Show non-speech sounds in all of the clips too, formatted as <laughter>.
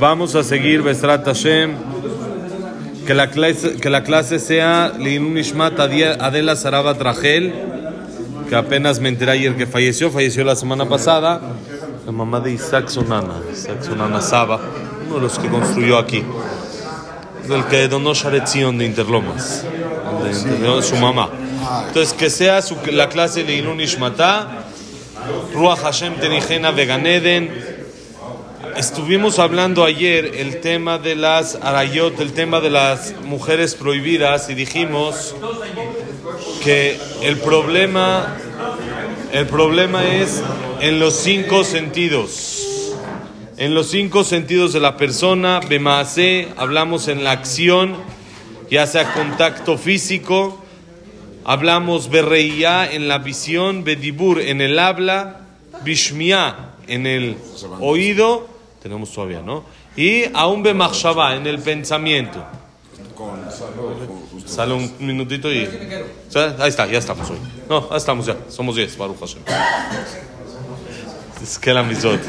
Vamos a seguir Besrat Hashem. Que la clase, que la clase sea Linun Ishmat Adela Sarabat Rachel, que apenas me enteré ayer que falleció, falleció la semana pasada. La mamá de Isaac Sonana, Isaac Sonana Saba, uno de los que construyó aquí. Del que donó Sharetzion de Interlomas, de, de, de su mamá. Entonces, que sea su, la clase de Inun Ishmatá, Ruach Hashem Tenijena Veganeden. Estuvimos hablando ayer el tema de las arayot, el tema de las mujeres prohibidas, y dijimos que el problema, el problema es en los cinco sentidos. En los cinco sentidos de la persona, Bemaase, hablamos en la acción, ya sea contacto físico, Hablamos Berreía en la visión, Bedibur en el habla, Bishmia en el oído, tenemos todavía, ¿no? Y aún Bemachshava en el pensamiento. Sale un minutito y. Ahí está, ya estamos hoy. No, ahí estamos ya, somos 10, Baruch Hashem. Es que la misot.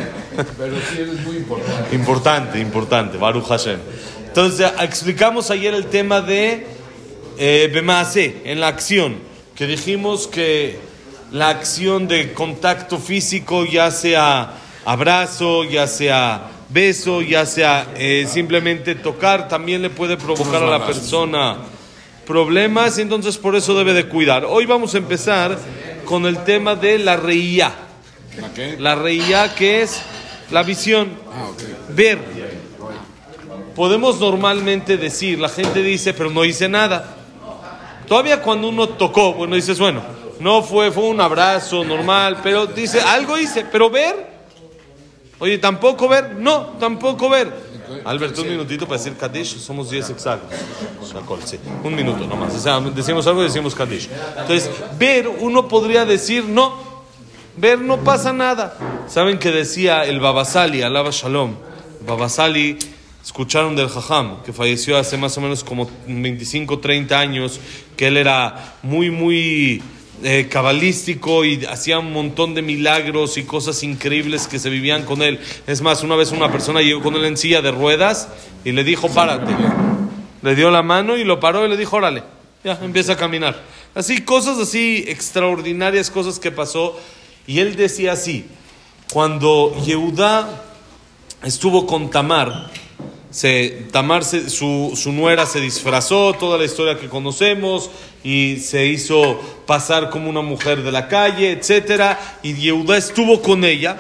Pero sí eres muy importante. Importante, importante, Baruch Hashem. Entonces, explicamos ayer el tema de eh, Bemaase, en la acción, que dijimos que la acción de contacto físico, ya sea abrazo, ya sea beso, ya sea eh, simplemente tocar, también le puede provocar a la persona problemas, entonces por eso debe de cuidar. Hoy vamos a empezar con el tema de la reía. ¿La reía que es la visión, Ah, ver. Podemos normalmente decir, la gente dice, pero no hice nada. Todavía cuando uno tocó, bueno, dices, bueno, no fue, fue un abrazo normal, pero dice, algo hice, pero ver. Oye, tampoco ver, no, tampoco ver. Alberto, un minutito para decir Kadish, somos 10 exactos. Sí. Un minuto nomás. O sea, decimos algo y decimos Kadish. Entonces, ver, uno podría decir, no, ver no pasa nada. ¿Saben que decía el Babasali, alaba Shalom? Babasali, escucharon del Jajam, que falleció hace más o menos como 25, 30 años, que él era muy, muy eh, cabalístico y hacía un montón de milagros y cosas increíbles que se vivían con él. Es más, una vez una persona llegó con él en silla de ruedas y le dijo, párate. Le dio la mano y lo paró y le dijo, órale, ya, empieza a caminar. Así, cosas así extraordinarias, cosas que pasó. Y él decía así, cuando Yehudá estuvo con Tamar, se, Tamar, se- su, su nuera se disfrazó, toda la historia que conocemos, y se hizo pasar como una mujer de la calle, etc. Y Yehudá estuvo con ella,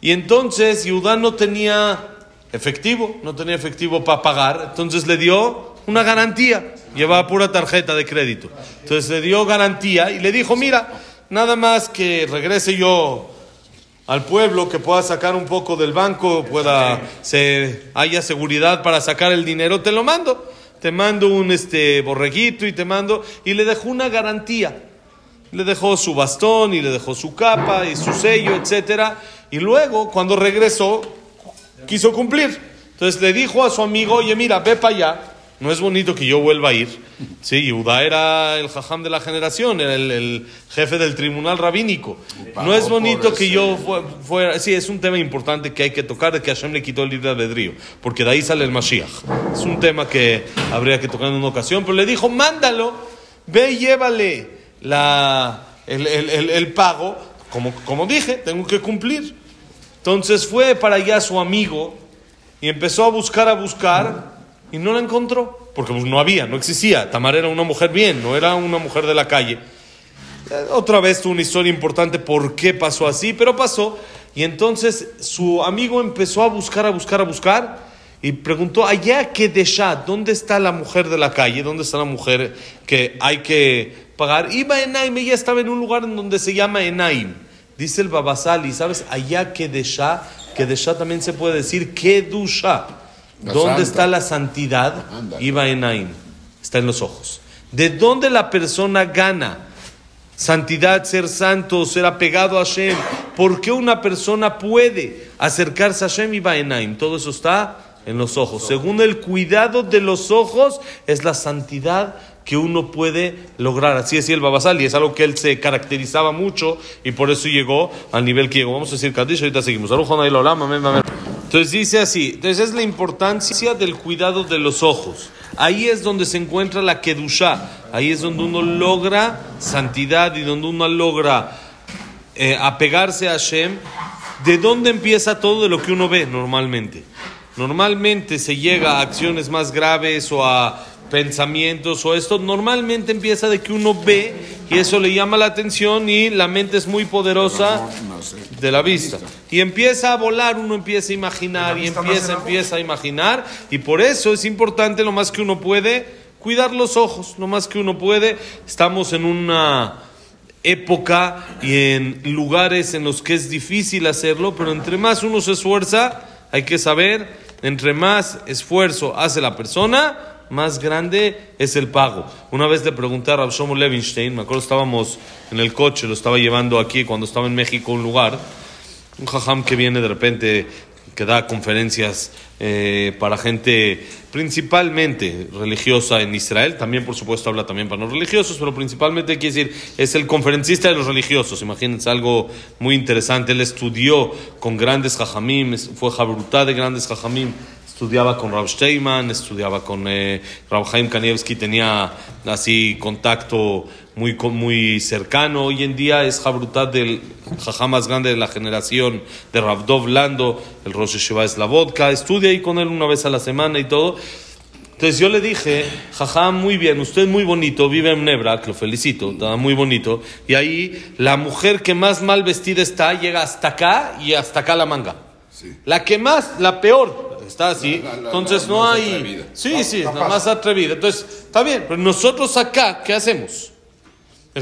y entonces Yehudá no tenía efectivo, no tenía efectivo para pagar, entonces le dio una garantía, llevaba pura tarjeta de crédito. Entonces le dio garantía y le dijo, mira, nada más que regrese yo al pueblo, que pueda sacar un poco del banco, pueda, se haya seguridad para sacar el dinero, te lo mando. Te mando un este borreguito y te mando, y le dejó una garantía. Le dejó su bastón y le dejó su capa y su sello, etcétera. Y luego, cuando regresó, quiso cumplir. Entonces le dijo a su amigo, oye, mira, ve para allá. No es bonito que yo vuelva a ir. Sí, Yehuda era el jajam de la generación, era el, el jefe del tribunal rabínico. No es bonito que yo fu- fuera... Sí, es un tema importante que hay que tocar, de que Hashem le quitó el libre albedrío, porque de ahí sale el Mashiach. Es un tema que habría que tocar en una ocasión, pero le dijo, mándalo, ve y llévale la, el, el- el- el pago. Como, como dije, tengo que cumplir. Entonces fue para allá su amigo y empezó a buscar, a buscar y no la encontró. Porque pues, no había, no existía. Tamar era una mujer bien, no era una mujer de la calle. Eh, Otra vez una historia importante por qué pasó así, pero pasó. Y entonces su amigo empezó a buscar, a buscar, a buscar y preguntó, allá que de ¿dónde está la mujer de la calle? ¿Dónde está la mujer que hay que pagar? Iba Enaim, ella estaba en un lugar en donde se llama Enaim. Dice el Babasali, ¿sabes? Allá que de Shah también se puede decir que Dusha. La ¿Dónde santa. está la santidad? Iba Enaim. Está en los ojos. ¿De dónde la persona gana? Santidad, ser santo, ser apegado a Hashem. ¿Por qué una persona puede acercarse a Hashem y va Enaim? Todo eso está en los ojos. Según el cuidado de los ojos, es la santidad que uno puede lograr. Así decía el Babasal, y es algo que él se caracterizaba mucho y por eso llegó al nivel que llegó. Vamos a decir Kadish, ahorita seguimos. Entonces dice así, entonces es la importancia del cuidado de los ojos. Ahí es donde se encuentra la Kedushá, ahí es donde uno logra santidad y donde uno logra eh, apegarse a Hashem. ¿De dónde empieza todo de lo que uno ve normalmente? Normalmente se llega a acciones más graves o a pensamientos o esto, normalmente empieza de que uno ve y eso le llama la atención y la mente es muy poderosa de la vista. Y empieza a volar, uno empieza a imaginar y empieza, empieza a imaginar y por eso es importante lo más que uno puede cuidar los ojos, lo más que uno puede. Estamos en una época y en lugares en los que es difícil hacerlo, pero entre más uno se esfuerza, hay que saber, entre más esfuerzo hace la persona, más grande es el pago. Una vez le pregunté a Rabshomo Levinstein, me acuerdo estábamos en el coche, lo estaba llevando aquí cuando estaba en México un lugar, un jajam que viene de repente, que da conferencias eh, para gente principalmente religiosa en Israel, también por supuesto habla también para los religiosos, pero principalmente quiere decir, es el conferencista de los religiosos, imagínense algo muy interesante, él estudió con grandes jajamim, fue jabrutá de grandes jajamim, estudiaba con Rav Steinman, estudiaba con eh, Rav Chaim Kanievski, tenía así contacto muy, muy cercano. Hoy en día es Jabrutat del jajá más grande de la generación de Dov Lando, el Rosh Shiva es la vodka, estudia ahí con él una vez a la semana y todo. Entonces yo le dije, jajá, muy bien, usted es muy bonito, vive en Nebrak, lo felicito, está muy bonito. Y ahí la mujer que más mal vestida está llega hasta acá y hasta acá la manga. La que más, la peor, está así. Entonces no hay. Sí, sí, la más atrevida. Entonces, está bien, pero nosotros acá, ¿qué hacemos?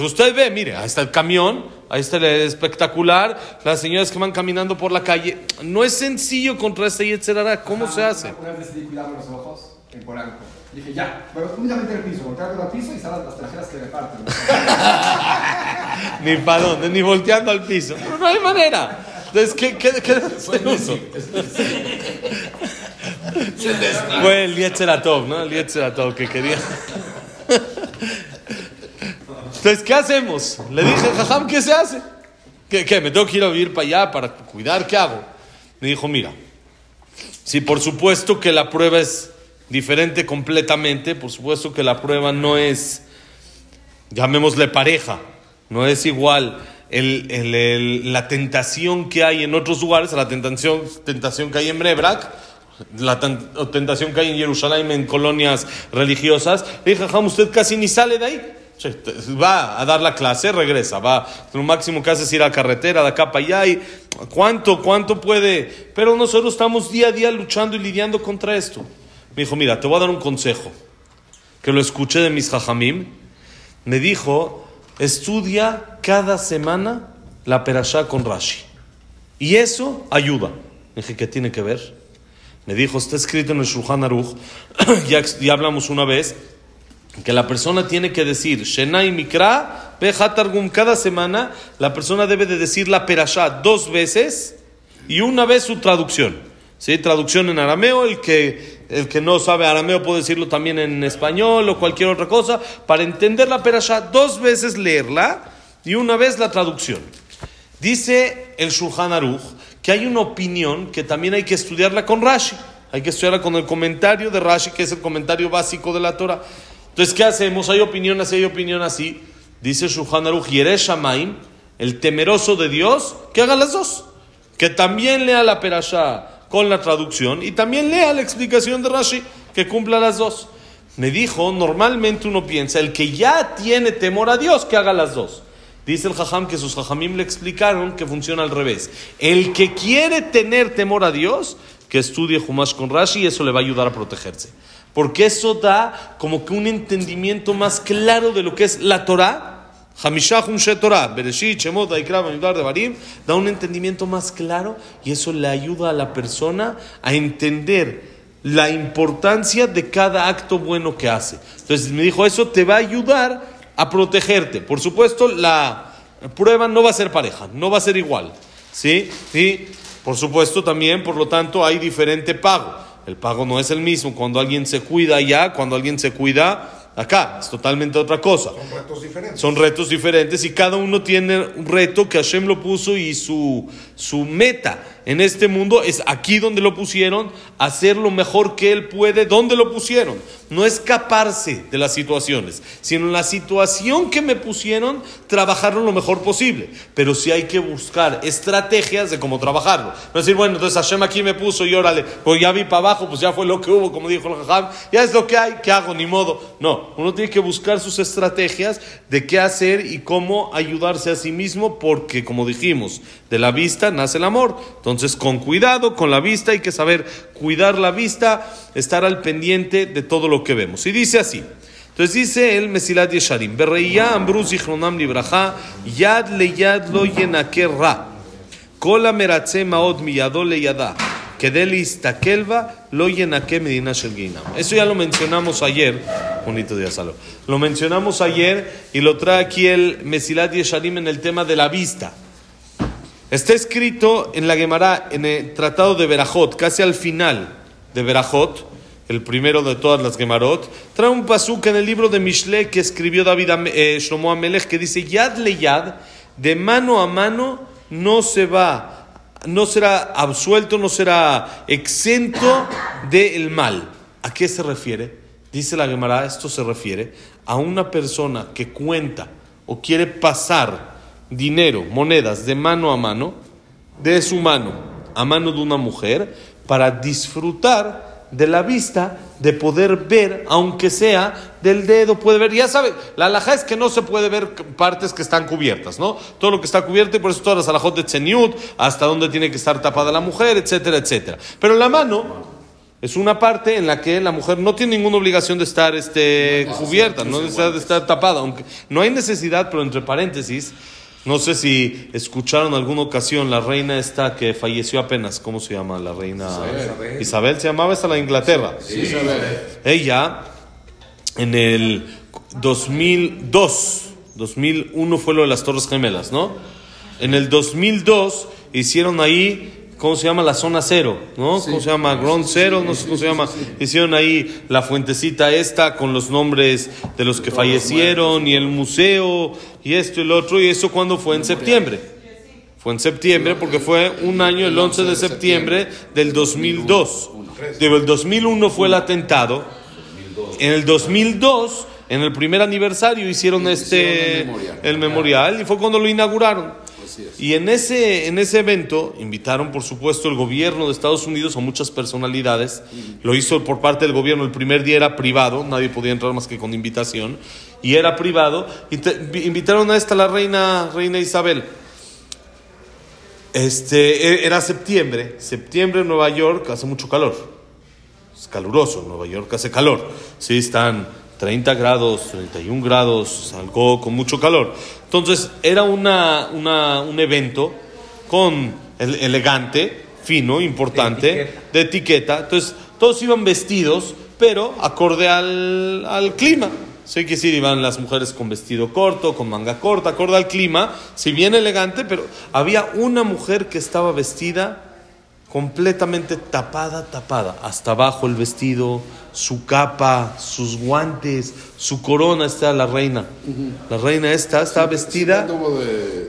usted ve, mire, ahí está el camión, ahí está el espectacular, las señoras que van caminando por la calle. No es sencillo contra este Yetzerara. ¿Cómo se hace? Una vez decidí cuidarme los ojos en Polanco. Dije, ya, pero únicamente el piso, volteando al piso y salen las trajeras que reparten. <laughs> ni para dónde, ni volteando al piso. no hay manera. Entonces, ¿qué, qué, qué uso? Fue el Yetzeratov, ¿no? El Yetzeratov que quería. Entonces, ¿qué hacemos? Le dije, Jajam, ¿qué se hace? ¿Qué, ¿Qué? ¿Me tengo que ir a vivir para allá para cuidar? ¿Qué hago? Me dijo, mira, si por supuesto que la prueba es diferente completamente, por supuesto que la prueba no es, llamémosle pareja, no es igual la tentación que hay en otros lugares, la tentación, tentación que hay en Brebrak, la tentación que hay en Jerusalén, en colonias religiosas. Le dije, usted casi ni sale de ahí. Va a dar la clase, regresa, va. Lo máximo que hace es ir a la carretera, de acá para allá. Y ¿Cuánto, cuánto puede? Pero nosotros estamos día a día luchando y lidiando contra esto. Me dijo, mira, te voy a dar un consejo. Que lo escuché de mis jajamim. Me dijo, estudia cada semana la perashá con Rashi. Y eso ayuda. Dije, ¿qué tiene que ver? Me dijo, está escrito en el Shulchan Aruch, <clears throat> ya, ya, hablamos una vez, que la persona tiene que decir, Shenai Mikra, Behatargum, cada semana la persona debe de decir la perashá dos veces y una vez su traducción. ¿Sí? Traducción en arameo, el que el que no sabe arameo puede decirlo también en español o cualquier otra cosa, para entender la perashá, dos veces leerla y una vez la traducción. Dice el Shulchan Aruch que hay una opinión que también hay que estudiarla con Rashi. Hay que estudiarla con el comentario de Rashi, que es el comentario básico de la Torah. Entonces, ¿qué hacemos? Hay opinión así, hay opinión así. Dice Shulchan Aruch, Shamaim, el temeroso de Dios, que haga las dos. Que también lea la perashá con la traducción y también lea la explicación de Rashi, que cumpla las dos. Me dijo, normalmente uno piensa, el que ya tiene temor a Dios, que haga las dos. Dice el Jajam que sus Jajamim le explicaron que funciona al revés. El que quiere tener temor a Dios, que estudie Humash con Rashi y eso le va a ayudar a protegerse. Porque eso da como que un entendimiento más claro de lo que es la Torah Shetorah, Bereshit, Shemot, Aikra, de Barim, da un entendimiento más claro y eso le ayuda a la persona a entender la importancia de cada acto bueno que hace. Entonces me dijo, eso te va a ayudar a protegerte. Por supuesto, la prueba no va a ser pareja, no va a ser igual. ¿Sí? Y por supuesto también, por lo tanto, hay diferente pago. El pago no es el mismo cuando alguien se cuida ya, cuando alguien se cuida acá, es totalmente otra cosa. Son retos diferentes. Son retos diferentes y cada uno tiene un reto que Hashem lo puso y su, su meta en este mundo es aquí donde lo pusieron, hacer lo mejor que él puede, donde lo pusieron. No escaparse de las situaciones, sino en la situación que me pusieron, trabajarlo lo mejor posible. Pero sí hay que buscar estrategias de cómo trabajarlo. No decir, bueno, entonces Hashem aquí me puso y órale, pues ya vi para abajo, pues ya fue lo que hubo, como dijo el Jajam, ya es lo que hay, ¿qué hago? Ni modo. No, uno tiene que buscar sus estrategias de qué hacer y cómo ayudarse a sí mismo, porque como dijimos, de la vista nace el amor. Con cuidado, con la vista, hay que saber cuidar la vista, estar al pendiente de todo lo que vemos. Y dice así. Entonces dice el Mesilat Yesharim, Berreya Ambruz Zichronam Libraja, Yad le Yad lo yenaker ra, Kola meratze maod miyado le yada, Kedelis takelva lo yenake medina shel Geinam. Eso ya lo mencionamos ayer, bonito día lo mencionamos ayer y lo trae aquí el Mesilat Yesharim en el tema de la vista. Está escrito en la Gemara, en el Tratado de Berajot, casi al final de Berajot, el primero de todas las Gemarot, trae un pasuk en el libro de Mishle que escribió David eh, Shlomo Amelech que dice, Yad le yad, de mano a mano no se va, no será absuelto, no será exento del mal. ¿A qué se refiere? Dice la Gemara, esto se refiere a una persona que cuenta o quiere pasar dinero, monedas de mano a mano, de su mano a mano de una mujer, para disfrutar de la vista, de poder ver, aunque sea del dedo, puede ver. Ya sabe, la alhaja es que no se puede ver partes que están cubiertas, ¿no? Todo lo que está cubierto, y por eso todas las alajot de Tzeniut, hasta dónde tiene que estar tapada la mujer, etcétera, etcétera. Pero la mano es una parte en la que la mujer no tiene ninguna obligación de estar este, cubierta, no necesita de estar tapada, aunque no hay necesidad, pero entre paréntesis, no sé si escucharon alguna ocasión la reina esta que falleció apenas, ¿cómo se llama la reina? Isabel, se llamaba esa la Inglaterra. Ella en el 2002, 2001 fue lo de las Torres Gemelas, ¿no? En el 2002 hicieron ahí, ¿cómo se llama? La zona cero, ¿no? ¿Cómo se llama? Ground Zero, no sé cómo se llama. Hicieron ahí la fuentecita esta con los nombres de los que fallecieron y el museo y esto y lo otro. ¿Y eso cuándo fue? En septiembre. Fue en septiembre porque fue un año, el 11 de septiembre del 2002. Digo, el 2001 fue el atentado. En el 2002, en el primer aniversario, hicieron este el memorial. el memorial y fue cuando lo inauguraron. Y en ese, en ese evento invitaron, por supuesto, el gobierno de Estados Unidos a muchas personalidades. Lo hizo por parte del gobierno. El primer día era privado, nadie podía entrar más que con invitación. Y era privado. Invitaron a esta la reina, reina Isabel. Este, e- era septiembre. Septiembre en Nueva York hace mucho calor. Es caluroso, en Nueva York hace calor. Sí, están 30 grados, 31 grados, algo con mucho calor. Entonces, era una, una- un evento con el- elegante, fino, importante, de etiqueta. Entonces, todos iban vestidos, pero acorde al, al clima. Sí, que sí, iban las mujeres con vestido corto, con manga corta, acorde al clima, si bien elegante, pero había una mujer que estaba vestida completamente tapada, tapada, hasta abajo el vestido, su capa, sus guantes, su corona, está la reina. La reina esta está vestida, de,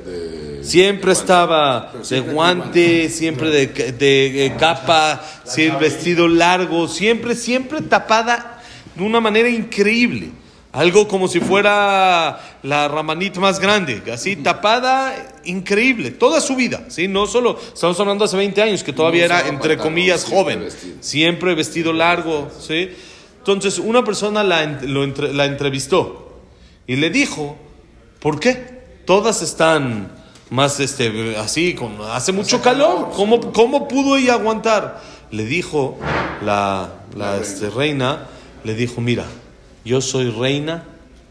de- siempre estaba de guante, siempre de, de, eh, capa, sí, el vestido largo, siempre, siempre tapada de una manera increíble. Algo como si fuera la ramanit más grande, así tapada, increíble, toda su vida, ¿sí? No solo, estamos hablando hace 20 años, que todavía No era, entre comillas, siempre joven, vestido. siempre vestido largo, ¿sí? Entonces, una persona la, lo entre- la entrevistó y le dijo, ¿por qué? Todas están más este, así, con, hace mucho calor, ¿Cómo, ¿cómo pudo ella aguantar? Le dijo la, la, este, reina, le dijo, mira, yo soy reina,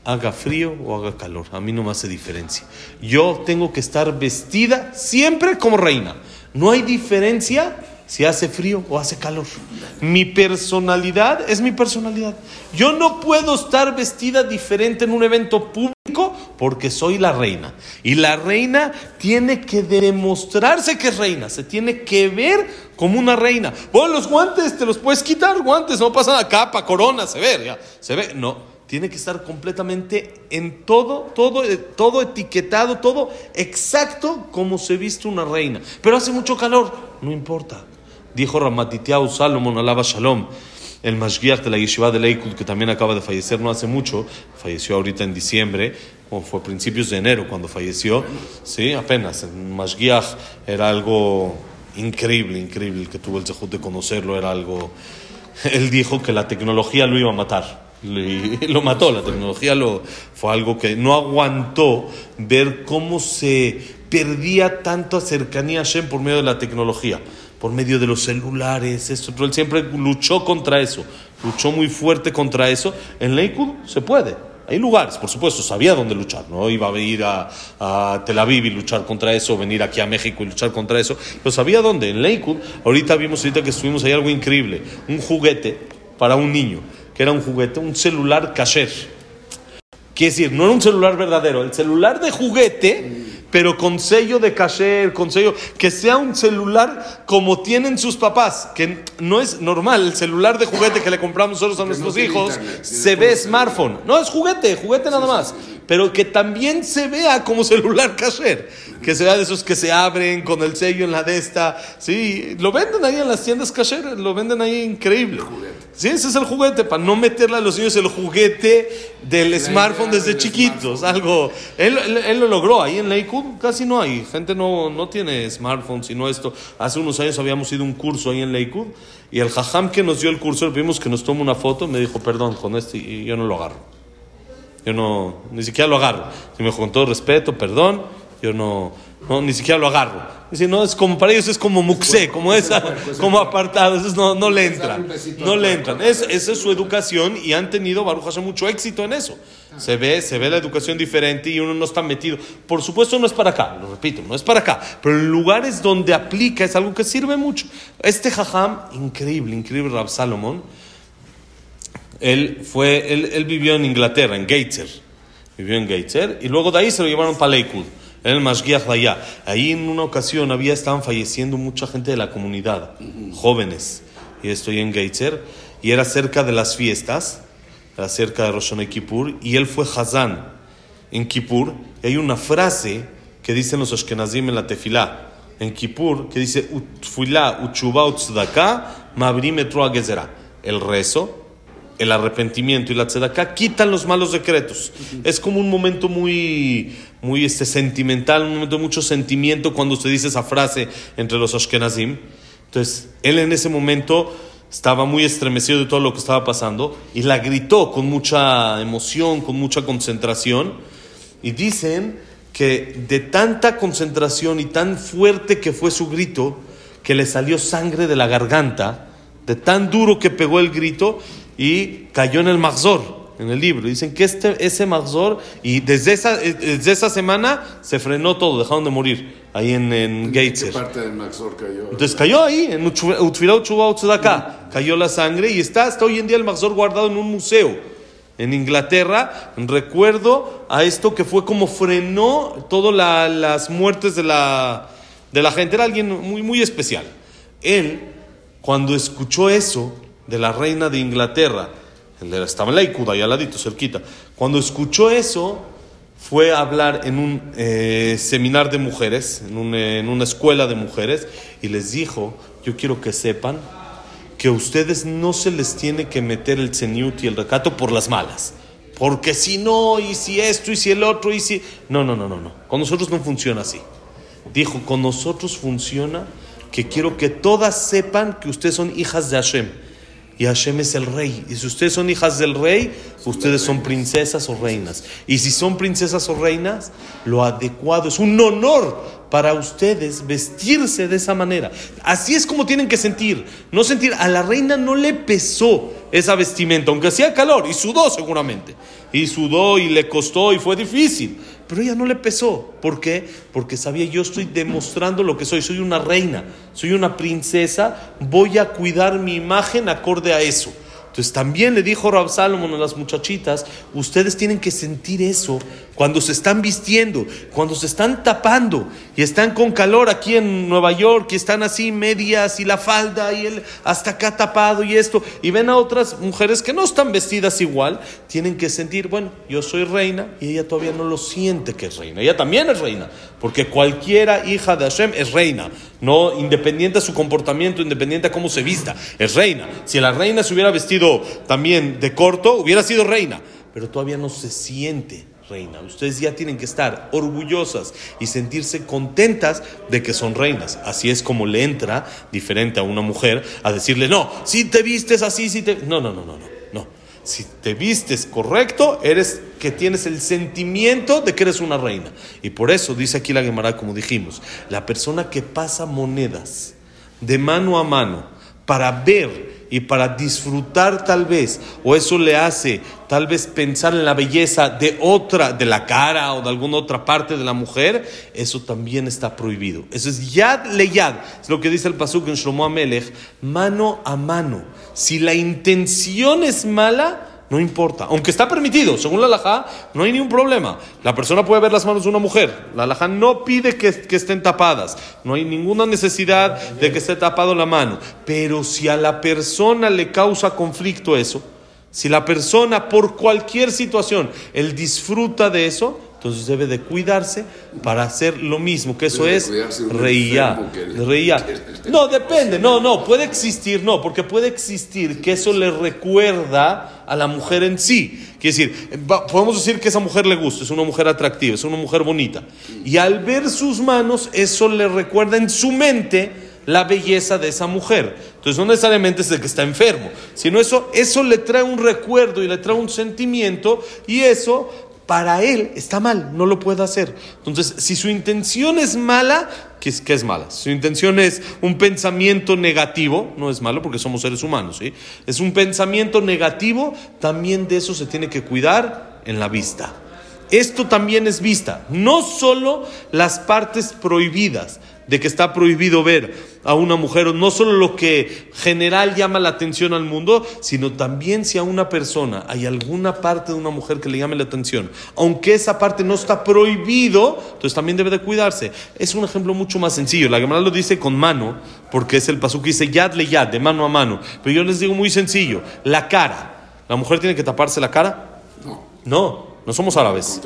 haga frío o haga calor, a mí no me hace diferencia. Yo tengo que estar vestida siempre como reina. No hay diferencia si hace frío o hace calor. Mi personalidad es mi personalidad. Yo no puedo estar vestida diferente en un evento público porque soy la reina. Y la reina tiene que demostrarse que es reina, se tiene que ver como una reina. Bueno, los guantes te los puedes quitar, guantes, no pasa nada, capa, corona, se ve, ya, se ve. No, tiene que estar completamente en todo, todo, eh, todo etiquetado, todo exacto como se viste una reina. Pero hace mucho calor, no importa. Dijo Ramatitiau Salomón, alaba Shalom, el Mashgiach de la Yeshiva de Leikud, que también acaba de fallecer no hace mucho, falleció ahorita en diciembre, o fue principios de enero cuando falleció, sí, apenas. El Mashgiach era algo increíble, increíble, que tuvo el zehut de conocerlo, era algo... <laughs> Él dijo que la tecnología lo iba a matar <laughs> lo mató, la tecnología lo, fue algo que no aguantó ver cómo se perdía tanta cercanía a Shem por medio de la tecnología, por medio de los celulares, esto, él siempre luchó contra eso, luchó muy fuerte contra eso. En Lakewood se puede, hay lugares, por supuesto, sabía dónde luchar, no iba a ir a, Tel Aviv y luchar contra eso, venir aquí a México y luchar contra eso, pero sabía dónde, en Lakewood, ahorita vimos, ahorita que estuvimos ahí algo increíble, un juguete para un niño que era un juguete, un celular kasher. Quiere decir, no era un celular verdadero, el celular de juguete, pero con sello de kasher, con sello, que sea un celular como tienen sus papás, que no es normal, el celular de juguete que le compramos nosotros a nuestros hijos, se ve smartphone. No, es juguete, juguete nada más. Pero que también se vea como celular <laughs> kasher, que se vea de esos que se abren con el sello en la de esta. Sí, lo venden ahí en las tiendas kasher, lo venden ahí increíble. Sí, ese es el juguete, para no meterle a los niños el juguete del smartphone desde chiquitos. Algo. Él, él, él, lo logró. Ahí en Lakewood casi no hay. Gente no, no tiene smartphone, sino esto. Hace unos años habíamos ido a un curso ahí en Lakewood y el jajam que nos dio el curso, pedimos que nos tome una foto. Me dijo, perdón, con este, y yo no lo agarro. Yo no, ni siquiera lo agarro. Y me dijo, con todo respeto, perdón, yo no, no ni siquiera lo agarro. Dice, no, es como para ellos es como muxé, como esa, como apartado, esos no, no le entran, no le entran. Es, esa es su educación y han tenido, Baruch Hashem, mucho éxito en eso. Se ve, se ve la educación diferente y uno no está metido. Por supuesto no es para acá, lo repito, no es para acá, pero en lugares donde aplica es algo que sirve mucho. Este jajam, increíble, increíble Rab Salomón, él, fue, él, él vivió en Inglaterra, en Gateshead. Vivió en Gateshead y luego de ahí se lo llevaron para Lakewood el Mashgiach allá. Ahí en una ocasión había, estaban falleciendo mucha gente de la comunidad, jóvenes. Y estoy en Gateshead y era cerca de las fiestas, era cerca de Rosh y Kippur, y él fue Hazán en Kippur. Y hay una frase que dicen los Ashkenazim en la tefilá, en Kippur, que dice, Utfilá, Uchuba, Utzdaka, Mabrim. El rezo, el arrepentimiento y la tzedakah quitan los malos decretos. Es como un momento muy, muy este, sentimental, un momento de mucho sentimiento cuando usted dice esa frase entre los Ashkenazim. Entonces, él en ese momento estaba muy estremecido de todo lo que estaba pasando y la gritó con mucha emoción, con mucha concentración. Y dicen que de tanta concentración y tan fuerte que fue su grito, que le salió sangre de la garganta, de tan duro que pegó el grito, y cayó en el Magzor, en el libro. Dicen que este, ese Magzor, y desde esa, desde esa semana se frenó todo, dejaron de morir ahí en, en. ¿Qué parte del cayó? Entonces cayó ahí, en Utfirá Uchuba Utzedakah, cayó la sangre y está hasta hoy en día el Magzor guardado en un museo. En Inglaterra, recuerdo a esto que fue como frenó todas la, las muertes de la, de la gente. Era alguien muy, muy especial. Él, cuando escuchó eso, de la reina de Inglaterra, estaba en Lakewood, ahí al ladito, cerquita. Cuando escuchó eso, fue a hablar en un eh, seminar de mujeres, en, un, en, una escuela de mujeres, y les dijo, yo quiero que sepan que ustedes no se les tiene que meter el ceniut y el recato por las malas. Porque si no, y si esto, y si el otro, y si... No, no, no, no, no. Con nosotros no funciona así. Dijo, con nosotros funciona que quiero que todas sepan que ustedes son hijas de Hashem y Hashem es el rey. Y si ustedes son hijas del rey, ustedes son princesas o reinas. Y si son princesas o reinas, lo adecuado es un honor para ustedes vestirse de esa manera. Así es como tienen que sentir. No sentir, a la reina no le pesó esa vestimenta, aunque hacía calor, y sudó seguramente. Y sudó y le costó y fue difícil. Pero ella no le pesó. ¿Por qué? Porque sabía, yo estoy demostrando lo que soy. Soy una reina, soy una princesa. Voy a cuidar mi imagen acorde a eso. Entonces también le dijo Rab Salomon a las muchachitas, ustedes tienen que sentir eso cuando se están vistiendo, cuando se están tapando y están con calor aquí en Nueva York y están así medias y la falda y el hasta acá tapado y esto y ven a otras mujeres que no están vestidas igual, tienen que sentir, bueno, yo soy reina y ella todavía no lo siente que es reina, ella también es reina, porque cualquiera hija de Hashem es reina, no independiente de su comportamiento, independiente de cómo se vista, es reina. Si la reina se hubiera vestido también de corto, hubiera sido reina, pero todavía no se siente reina. Ustedes ya tienen que estar orgullosas y sentirse contentas de que son reinas. Así es como le entra, diferente a una mujer, a decirle, no, si te vistes así, si te... No, no, no, no, no. Si te vistes correcto, eres que tienes el sentimiento de que eres una reina. Y por eso dice aquí la Gemara, como dijimos, la persona que pasa monedas de mano a mano para ver y para disfrutar tal vez, o eso le hace tal vez pensar en la belleza de otra, de la cara o de alguna otra parte de la mujer, eso también está prohibido. Eso es yad le yad, es lo que dice el pasuk en Shlomo Amelech, mano a mano. Si la intención es mala, no importa, aunque está permitido, según la alajá, no hay ningún problema. La persona puede ver las manos de una mujer. La alajá no pide que, que, estén tapadas. No hay ninguna necesidad de que esté tapado la mano. Pero si a la persona le causa conflicto eso, si la persona por cualquier situación, él disfruta de eso, entonces debe de cuidarse para hacer lo mismo, que eso Debe es reía. reía. No, depende, no, no, puede existir, no, porque puede existir que eso le recuerda a la mujer en sí. Quiere decir, podemos decir que esa mujer le gusta, es una mujer atractiva, es una mujer bonita. Y al ver sus manos, eso le recuerda en su mente la belleza de esa mujer. Entonces no necesariamente es de que está enfermo, sino eso, eso le trae un recuerdo y le trae un sentimiento y eso para él está mal, no lo puede hacer. Entonces, si su intención es mala, ¿qué es, mala? Si su intención es un pensamiento negativo, no es malo porque somos seres humanos, ¿sí? Es un pensamiento negativo, también de eso se tiene que cuidar en la vista. Esto también es vista, no solo las partes prohibidas, de que está prohibido ver a una mujer, no solo lo que general llama la atención al mundo, sino también si a una persona hay alguna parte de una mujer que le llame la atención, aunque esa parte no está prohibido, entonces también debe de cuidarse. Es un ejemplo mucho más sencillo. La Gemara lo dice con mano, porque es el pasuk que dice yad le yad, de mano a mano. Pero yo les digo muy sencillo, la cara. ¿La mujer tiene que taparse la cara? No, No, no somos árabes.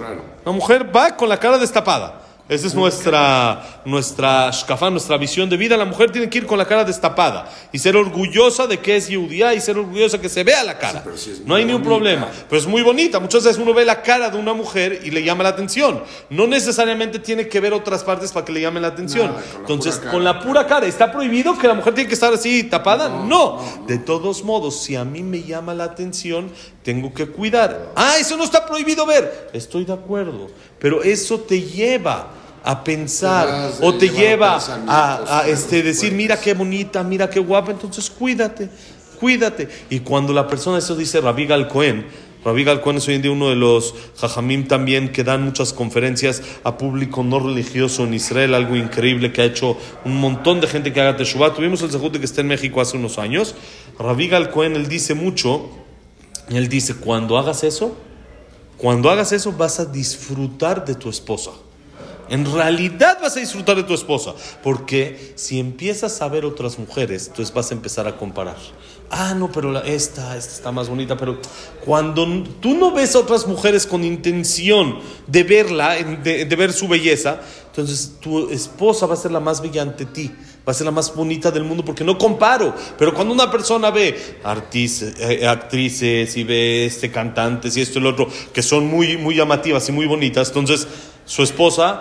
La mujer va con la cara destapada. Esa es nuestra, nuestra shkafá, nuestra visión de vida. La mujer tiene que ir con la cara destapada y ser orgullosa de que es judía y ser orgullosa que se vea la cara. Sí, sí no hay ningún problema. Pero es muy bonita. Muchas veces uno ve la cara de una mujer y le llama la atención. No necesariamente tiene que ver otras partes para que le llame la atención. Nada, con la Entonces, cara. con la pura cara, ¿está prohibido que la mujer tiene que estar así tapada? No. De todos modos, si a mí me llama la atención, tengo que cuidar. Ah, eso no está prohibido ver. Estoy de acuerdo. Pero eso te lleva a pensar Te o te lleva a, este, decir, mira qué bonita, mira qué guapa, entonces cuídate, cuídate. Y cuando la persona, eso dice Rabbi Gal Cohen, Rabbi Gal Cohen es hoy en día uno de los jajamim también que dan muchas conferencias a público no religioso en Israel, algo increíble que ha hecho un montón de gente que haga Teshuvah. Tuvimos el Zehut de que está en México hace unos años. Rabbi Gal Cohen, él dice mucho, él dice, cuando hagas eso, cuando hagas eso vas a disfrutar de tu esposa. En realidad vas a disfrutar de tu esposa, porque si empiezas a ver otras mujeres, entonces vas a empezar a comparar. Ah, no, pero la- esta, esta está más bonita, pero cuando tú no ves a otras mujeres con intención de verla, de, ver su belleza, entonces tu esposa va a ser la más bella ante ti, va a ser la más bonita del mundo, porque no comparo. Pero cuando una persona ve artis- eh, actrices y ve este cantantes y esto y lo otro, que son muy, muy llamativas y muy bonitas, entonces su esposa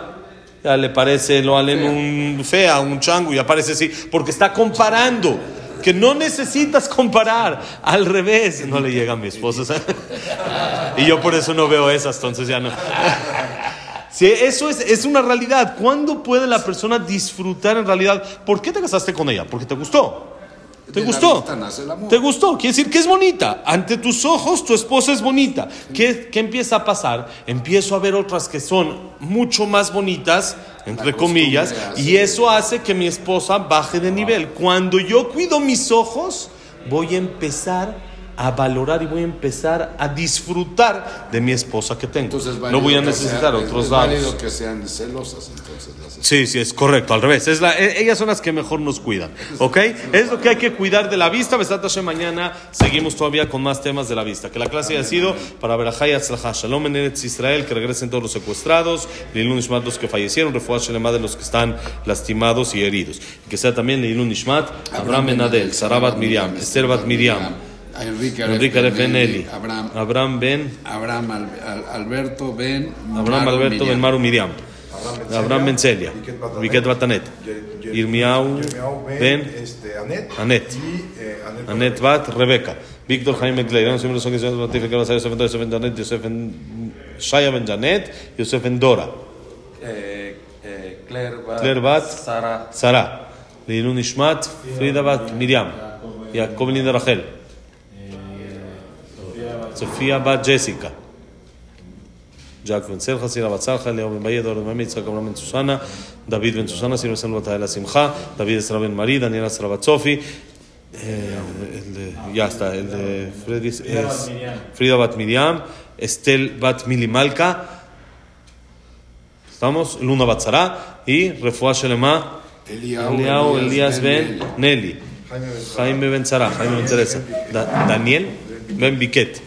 ya le parece, lo valen un fea, un chango y aparece así, porque está comparando. Que no necesitas comparar, al revés, no le llega a mi esposa. ¿sabes? Y yo por eso no veo esas, entonces ya no. Sí, eso es, es una realidad. ¿Cuándo puede la persona disfrutar en realidad? ¿Por qué te casaste con ella? Porque te gustó. ¿Te gustó? ¿Te gustó? Quiere decir que es bonita. Ante tus ojos, tu esposa es bonita. ¿Qué, qué empieza a pasar? Empiezo a ver otras que son mucho más bonitas, entre La comillas, y eso hace que mi esposa baje de nivel. Cuando yo cuido mis ojos, voy a empezar a valorar y voy a empezar a disfrutar de mi esposa que tengo. Entonces, es no voy a necesitar sean- otros es lados. válido que sean celosas, entonces. Las Sí, sí, es correcto, al revés. Es la, e- ellas son las que mejor nos cuidan, ¿ok? Es lo que hay que cuidar de la vista. Besat Hashem, mañana seguimos todavía con más temas de la vista. Que la clase haya sido para Berajay Atzlajá, Shalom en Eretz Israel, que regresen todos los secuestrados, Leilun Ishmat los que fallecieron, Refuah Shelema de los que están lastimados y heridos. Y que sea también Leilun Ishmat, Abraham Ben Adel, Sarabat Miriam, Esther Bat Miriam, Enrique Enrique Aref Ben Eli, Abraham, Abraham Ben, Abraham Al- Al- Alberto Ben Abraham Maru Alberto Miriam. Ben Maru Miriam, Abraham Ben Celia, Viket Batanet, Viket Batanet, Yer- Irmiau Yirmiau Ben este, Anet, Anet. y eh, Anet, Anet Bat, Rebeca. Víctor Jaime Clay. Eran siempre son que se Batif, que va a ser Yosef en Yosef en Janet, Yosef en Shaya Ben Janet, Yosef en Dora. Eh, eh, Claire Bat, Claire Bat, Sara, Sara. Leilun Ishmat, Frida Bat, Miriam. Jacob Linda Rachel. Sofía Bat, Jessica. Jack Ben Serja, Sira Bat Salja, Leo Ben Bayedo, Oro Ben Mitzvah, Ben Susana, David Ben Susana, Sir Ben Bat La Simcha, David Esra Ben Marí, Daniel Esra Bat Sofi, el de, ya está, el de Freddy es, Frida Bat Miriam, Estel Bat Milimalka, estamos, Luna Bat Zara y Refuah Shelema, Eliao Elías Ben Nelly, Jaime Ben Zara, Jaime Ben Teresa, Da- Daniel Ben Biquet,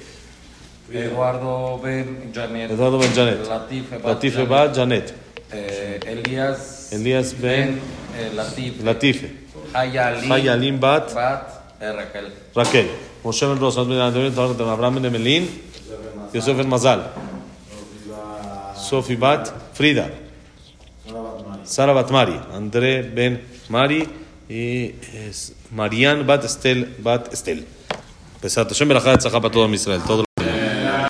Eduardo Ben Janet, Eduardo Ben Janet, Latife Bat, Latife Janet, eh, Elías, Elías Ben eh, Latif, Latife, Hayali, Hayalim Bat. Bat, eh, Raquel. Raquel, Moshe Ben Rosa, Ben Ben Abraham Ben Emelín, Yosef Ben Mazal, Sofi Bat Frida, Sara Bat Mari, André Ben Mari. Y es Marian Bat Estel Bat Estel. Pesat Hashem, Berajá, Tzachá para todo Israel. Todo